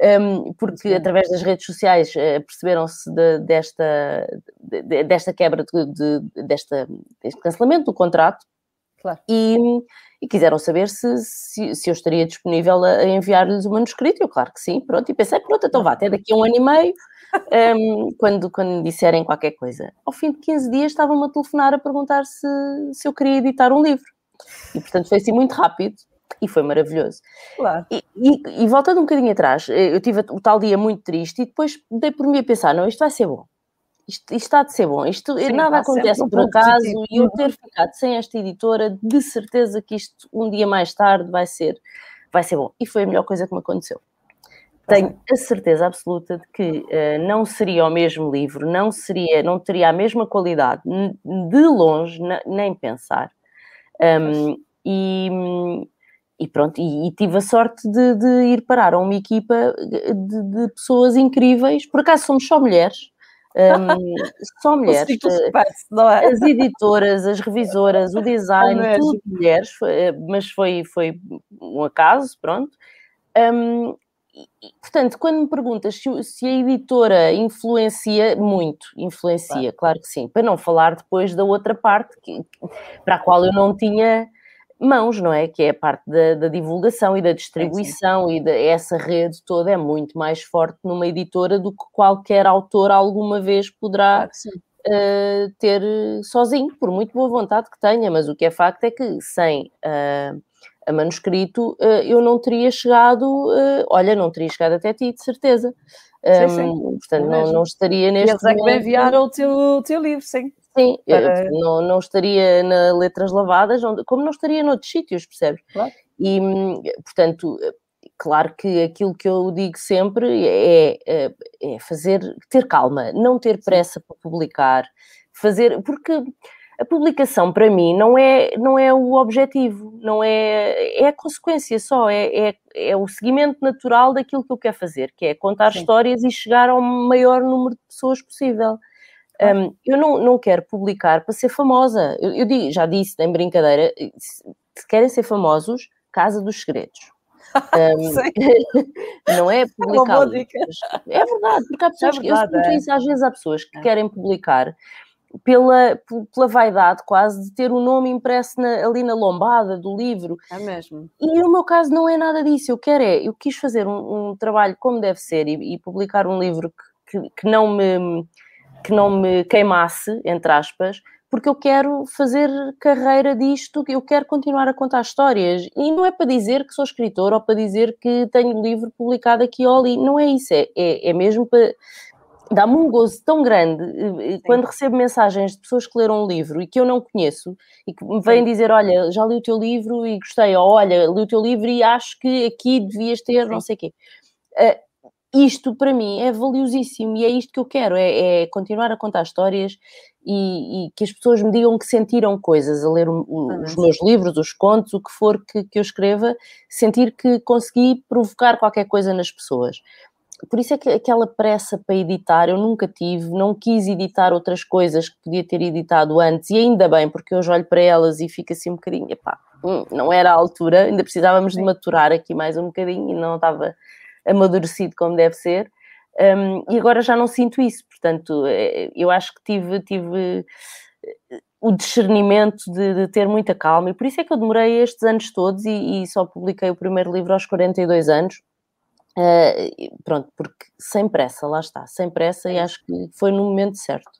um, porque através das redes sociais uh, perceberam-se de, desta, de, desta quebra, de, de, desta, deste cancelamento do contrato. Claro. E, e quiseram saber se, se, se, eu estaria disponível a, enviar-lhes o manuscrito. Eu, claro que sim, pronto. E pensei, pronto, então vá, até daqui a um ano e meio, um, [LAUGHS] quando, quando disserem qualquer coisa. Ao fim de 15 dias estavam-me a telefonar a perguntar se, se eu queria editar um livro. E, portanto, foi assim muito rápido e foi maravilhoso. Claro. E, e, e, voltando um bocadinho atrás, eu tive o tal dia muito triste e depois dei por mim a pensar: não, isto vai ser bom. Isto, isto está de ser bom. Isto, Sim, nada acontece por acaso positivo. e eu ter ficado sem esta editora, de certeza que isto um dia mais tarde vai ser, vai ser bom. E foi a melhor coisa que me aconteceu. Tenho a certeza absoluta de que uh, não seria o mesmo livro, não seria, não teria a mesma qualidade, de longe, nem pensar. Um, e, e pronto, e, e, tive a sorte de, de, ir parar a uma equipa de, de, pessoas incríveis. Por acaso somos só mulheres, um, [LAUGHS] só mulheres. É? As editoras, as revisoras, o design, é tudo mulheres, eh, mas foi, foi um acaso, pronto. Um, e, portanto, quando me perguntas se, se, a editora influencia muito, influencia, claro. claro que sim, para não falar depois da outra parte que, para a qual eu não tinha mãos, não é? Que é a parte da, da divulgação e da distribuição e da, essa rede toda é muito mais forte numa editora do que qualquer autor alguma vez poderá claro uh, ter sozinho, por muito boa vontade que tenha, mas o que é facto é que sem uh, a manuscrito uh, eu não teria chegado, olha, não teria chegado até ti, de certeza. Sim, sim. Portanto, não, não, estaria neste Eles é que enviaram o teu, o teu livro, sim. Sim, para... não, não estaria na Letras Lavadas, como não estaria noutros sítios, percebes? Claro. E, portanto, claro que aquilo que eu digo sempre é, é, é fazer, ter calma, não ter pressa para publicar, fazer, porque a publicação para mim não é, não é o objetivo, não é, é a consequência só, é, é, é o seguimento natural daquilo que eu quero fazer, que é contar Sim. histórias e chegar ao maior número de pessoas possível. Um, eu não, não quero publicar para ser famosa. Eu, eu digo, já disse em brincadeira, se, se querem ser famosos, Casa dos Segredos. [LAUGHS] Um, [LAUGHS] não é publicar. É, é verdade, porque há pessoas é verdade, que eu é. isso, às vezes há pessoas que é. querem publicar pela, pela vaidade quase de ter o nome impresso na, ali na lombada do livro. É mesmo. E no meu caso não é nada disso. Eu quero é, eu quis fazer um, um trabalho como deve ser e, e publicar um livro que, que, que não me que não me queimasse, entre aspas, porque eu quero fazer carreira disto, eu quero continuar a contar histórias. E não é para dizer que sou escritor ou para dizer que tenho livro publicado aqui ou ali, não é isso, é, é, é mesmo para. Dá-me um gozo tão grande eh, eh, quando recebo mensagens de pessoas que leram um livro e que eu não conheço e que me vêm dizer: Olha, já li o teu livro e gostei, ou olha, li o teu livro e acho que aqui devias ter Sim. não sei o quê. Uh, isto para mim é valiosíssimo e é isto que eu quero, é, é continuar a contar histórias e, e, que as pessoas me digam que sentiram coisas a ler o, o, os meus livros, os contos, o que for que, que eu escreva, sentir que consegui provocar qualquer coisa nas pessoas. Por isso é que aquela pressa para editar eu nunca tive, não quis editar outras coisas que podia ter editado antes, e ainda bem, porque hoje olho para elas e fico assim um bocadinho, epá, hum, não era a altura, ainda precisávamos de maturar aqui mais um bocadinho e não estava amadurecido como deve ser. Um, e agora já não sinto isso, portanto, eh, eu acho que tive, tive eh, o discernimento de, de, ter muita calma, e por isso é que eu demorei estes anos todos e, e só publiquei o primeiro livro aos 42 anos. Uh, pronto, porque sem pressa, lá está, sem pressa, e acho que foi no momento certo.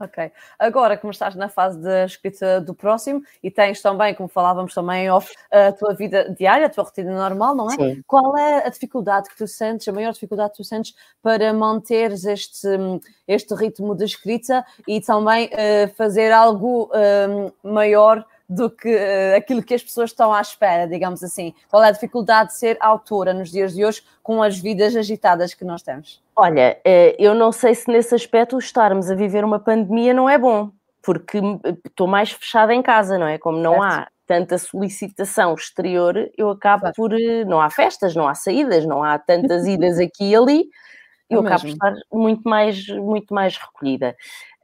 Ok. Agora, como estás na fase da escrita do próximo e tens também, como falávamos também off, a tua vida diária, a tua rotina normal, não é? Sim. Qual é a dificuldade que tu sentes, a maior dificuldade que tu sentes para manteres este, este ritmo de escrita e também uh, fazer algo uh, maior do que uh, aquilo que as pessoas estão à espera, digamos assim? Qual é a dificuldade de ser autora nos dias de hoje com as vidas agitadas que nós temos? Olha, eh, eu não sei se nesse aspecto estarmos a viver uma pandemia não é bom, porque estou mais fechada em casa, não é? Como não certo. há tanta solicitação exterior, eu acabo claro. por. Eh, não há festas, não há saídas, não há tantas [LAUGHS] idas aqui e ali, eu é acabo por estar muito mais, muito mais recolhida.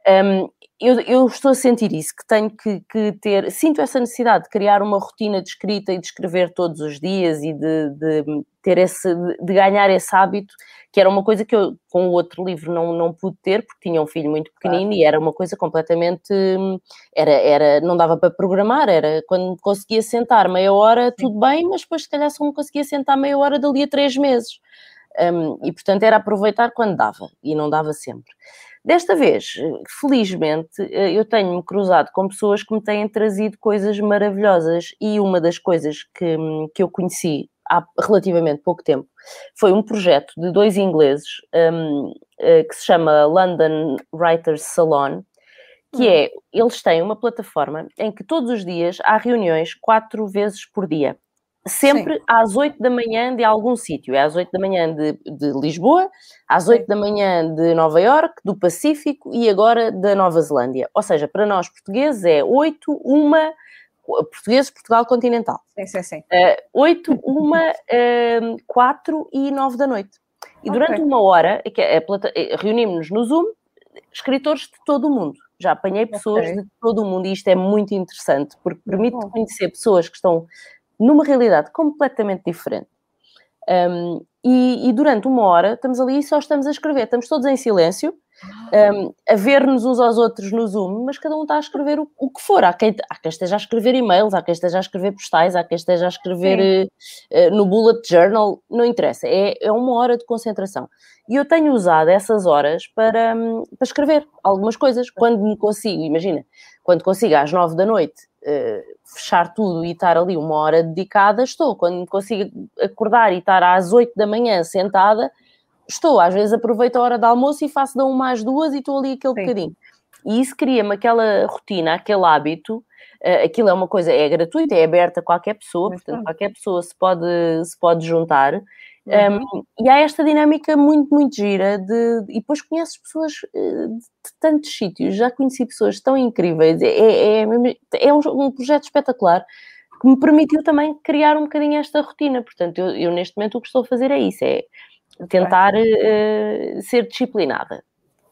Um, eu, eu, estou a sentir isso, que tenho que, que, ter, sinto essa necessidade de criar uma rotina de escrita e de escrever todos os dias e de, de ter esse, de ganhar esse hábito, que era uma coisa que eu com o outro livro não, não pude ter, porque tinha um filho muito pequenino claro. e era uma coisa completamente, era, era, não dava para programar, era quando conseguia sentar meia hora, tudo bem, mas depois se calhar só me conseguia sentar meia hora dali a três meses. Um, e portanto era aproveitar quando dava, e não dava sempre. Desta vez, felizmente, eh, eu tenho-me cruzado com pessoas que me têm trazido coisas maravilhosas e uma das coisas que, que eu conheci há relativamente pouco tempo foi um projeto de dois ingleses um, eh, que se chama London Writers Salon, que hum. é, eles têm uma plataforma em que todos os dias há reuniões quatro vezes por dia sempre Sim. às 8 da manhã de algum sítio. É às 8 da manhã de, de Lisboa, às 8 Sim. da manhã de Nova York, do Pacífico e agora da Nova Zelândia. Ou seja, para nós portugueses é 8, 1, portugueses, Portugal continental. Sim, sim, sim. Uh, 8, 1, uh, 4 e 9 da noite. E durante okay. uma hora, é eh, reunimos-nos no Zoom, escritores de todo o mundo. Já apanhei pessoas okay. de todo o mundo e isto é muito interessante, porque permite conhecer pessoas que estão numa realidade completamente diferente. Um, e, e, durante uma hora estamos ali e só estamos a escrever, estamos todos em silêncio, um, a ver-nos uns aos outros no Zoom, mas cada um está a escrever o, o que for. Há quem, há quem, esteja a escrever e-mails, há quem esteja a escrever postais, há quem esteja a escrever uh, uh, no bullet journal, não interessa, é, é uma hora de concentração. E eu tenho usado essas horas para, um, para escrever algumas coisas, quando me consigo, imagina, quando consigo às nove da noite uh, fechar tudo e estar ali uma hora dedicada, estou. Quando consigo acordar e estar às oito da manhã sentada, estou. Às vezes aproveito a hora de almoço e faço da uma às duas e estou ali aquele Sim. bocadinho. E isso cria-me aquela rotina, aquele hábito. Uh, aquilo é uma coisa, é gratuita, é aberta a qualquer pessoa, portanto, qualquer pessoa se pode, se pode juntar. Uhum. Um, e há esta dinâmica muito, muito gira de, e depois conheces pessoas eh, de tantos sítios, já conheci pessoas tão incríveis, é, é, é, é um, um, projeto espetacular que me permitiu também criar um bocadinho esta rotina, portanto eu, eu neste momento o que estou a fazer é isso, é tentar uh, ser disciplinada.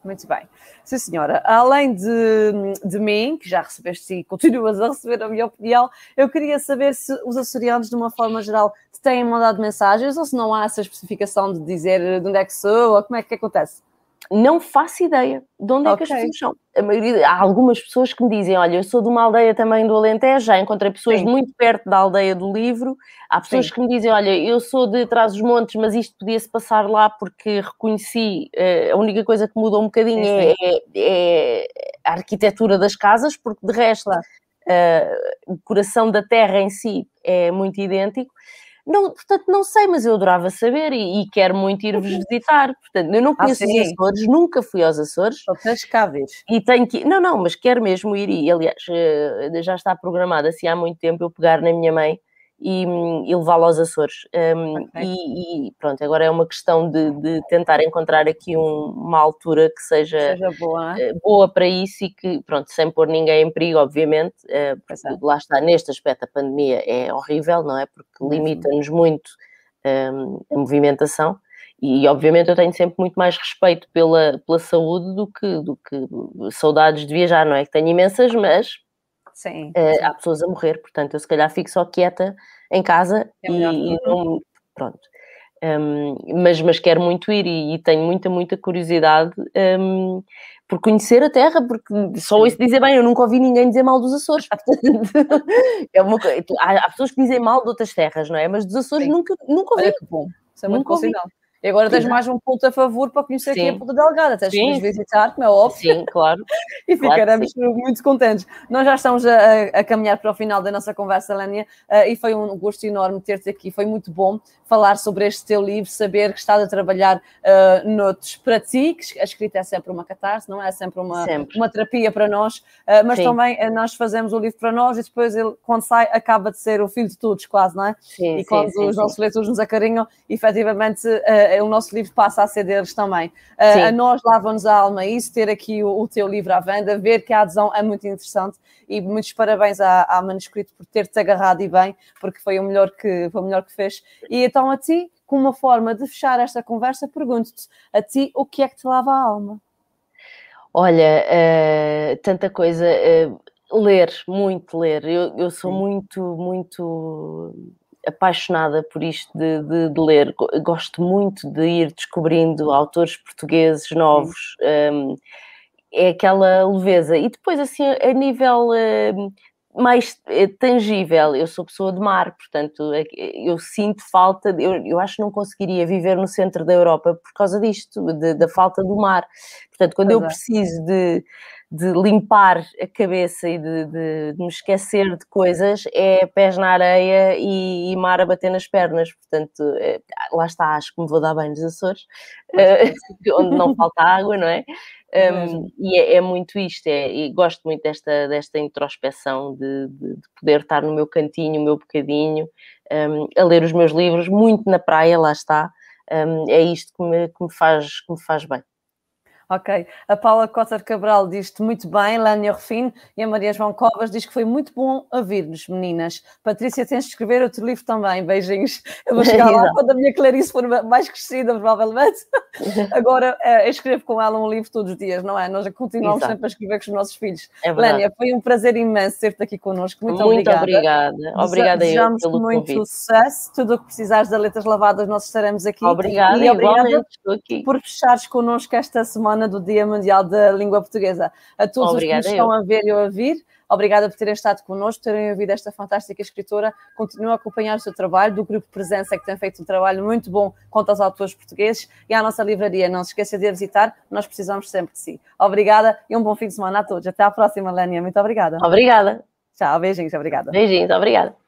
Muito bem. Sim, senhora. Além de, de mim, que já recebeste e continuas a receber a minha opinião, eu queria saber se os açorianos, de uma forma geral, te têm mandado mensagens ou se não há essa especificação de dizer de onde é que sou ou como é que acontece? Não faço ideia de onde okay. é que as pessoas são. A maioria, há algumas pessoas que me dizem: Olha, eu sou de uma aldeia também do Alentejo, já encontrei pessoas Sim. muito perto da aldeia do livro. Há pessoas Sim. que me dizem: Olha, eu sou de Trás-os-Montes, mas isto podia-se passar lá porque reconheci. Uh, a única coisa que mudou um bocadinho é, é, é, a arquitetura das casas, porque de resto uh, o coração da terra em si é muito idêntico. Não, portanto, não sei, mas eu adorava saber e, e quero muito ir-vos uhum. visitar. Portanto, eu não ah, conheço ah, os Açores, nunca fui aos Açores. Só tens cá ver. E tenho que. Não, não, mas quero mesmo ir. E, aliás, eh, já está programado assim há muito tempo eu pegar na minha mãe e, e levá-lo aos Açores. Um, okay. e, e, pronto, agora é uma questão de, de tentar encontrar aqui um, uma altura que seja, seja boa. Uh, boa. para isso e que, pronto, sem pôr ninguém em perigo, obviamente, uh, porque lá está, neste aspecto a pandemia é horrível, não é? Porque limita-nos muito um, a movimentação. E, obviamente eu tenho sempre muito mais respeito pela, pela saúde do que, do que saudades de viajar, não é? Que tenho imensas, mas Sim, uh, sim. há pessoas a morrer, portanto eu se calhar fico só quieta em casa é e, e não, pronto. Um, mas, mas quero muito ir e, e tenho muita, muita curiosidade um, por conhecer a terra, porque só ouço dizer bem, eu nunca ouvi ninguém dizer mal dos Açores. [LAUGHS] Portanto, é uma, há, há, pessoas que dizem mal de outras terras, não é? Mas dos Açores nunca, nunca ouvi. Olha que bom. Isso é muito bom. E agora tens mais um ponto a favor para conhecer Sim. aqui a Ponta Delgada. Tens que nos visitar, como é óbvio. Sim, claro. [LAUGHS] e ficaremos claro muito contentes. Nós já estamos a, a, caminhar para o final da nossa conversa, Lénia, uh, e foi um gosto enorme ter-te aqui. Foi muito bom falar sobre este teu livro, saber que estás a trabalhar uh, noutros para ti, que a escrita é sempre uma catarse, não é? É sempre uma, sempre. uma terapia para nós, uh, mas sim. também uh, nós fazemos o livro para nós e depois ele, quando sai, acaba de ser o filho de todos, quase, não é? Sim, e quando sim, os nossos leitores nos acarinham, efetivamente o nosso livro passa a ser deles também. a nós lava-nos a alma isso, ter aqui o, o, teu livro à venda, ver que a adesão é muito interessante e muitos parabéns à, à manuscrito por ter-te agarrado e bem, porque foi o melhor que, foi o melhor que fez. E então a ti, com uma forma de fechar esta conversa, pergunto-te a ti o que é que te lava a alma? Olha, uh, tanta coisa. Uh, ler, muito ler. Eu, eu sou Sim. muito, muito apaixonada por isto de, de, de, ler. Gosto muito de ir descobrindo autores portugueses novos. Um, é aquela leveza. E depois, assim, a nível uh, mais eh, tangível, eu sou pessoa de mar, portanto, é eu sinto falta, eu, eu acho que não conseguiria viver no centro da Europa por causa disto, de, da falta do mar. Portanto, quando pois eu é. preciso de de limpar a cabeça e de, de, de, me esquecer de coisas é pés na areia e, e mar a bater nas pernas. Portanto, é, lá está, acho que me vou dar bem nos Açores, uh, [LAUGHS] onde não falta água, não é? Um, e é, é, muito isto, é, e gosto muito desta, desta introspeção de, de, de, poder estar no meu cantinho, o meu bocadinho, um, a ler os meus livros, muito na praia, lá está. Um, é isto que me, que me, faz, que me faz bem. Ok. A Paula Cotter Cabral diz-te muito bem, Lânia Rufino, e a Maria João Covas diz que foi muito bom ouvir-nos, meninas. Patrícia, tens de escrever outro livro também, beijinhos. Eu vou chegar lá quando a minha Clarice for mais crescida, provavelmente. [LAUGHS] Agora é, escrevo com ela um livro todos os dias, não é? Nós continuamos Exato. sempre a escrever com os nossos filhos. É Lânia, foi um prazer imenso ter-te aqui connosco. Muito, muito obrigada. obrigada. Obrigada Desejamos pelo muito convite. sucesso. Tudo o que precisares de letras lavadas, nós estaremos aqui. Obrigada, e obrigada por fechares connosco esta semana semana do Dia Mundial da Língua Portuguesa. A todos Obrigada os que nos estão a ver e a ouvir, obrigada por terem estado connosco, terem ouvido esta fantástica escritora. Continuo a acompanhar o seu trabalho, do Grupo Presença, que tem feito um trabalho muito bom contra os autores portugueses, e à nossa livraria. Não se esqueça de a visitar, nós precisamos sempre de si. Obrigada e um bom fim de semana a todos. Até à próxima, Lénia. Muito obrigada. Obrigada. Tchau, beijinhos, obrigada. Beijinhos, obrigada.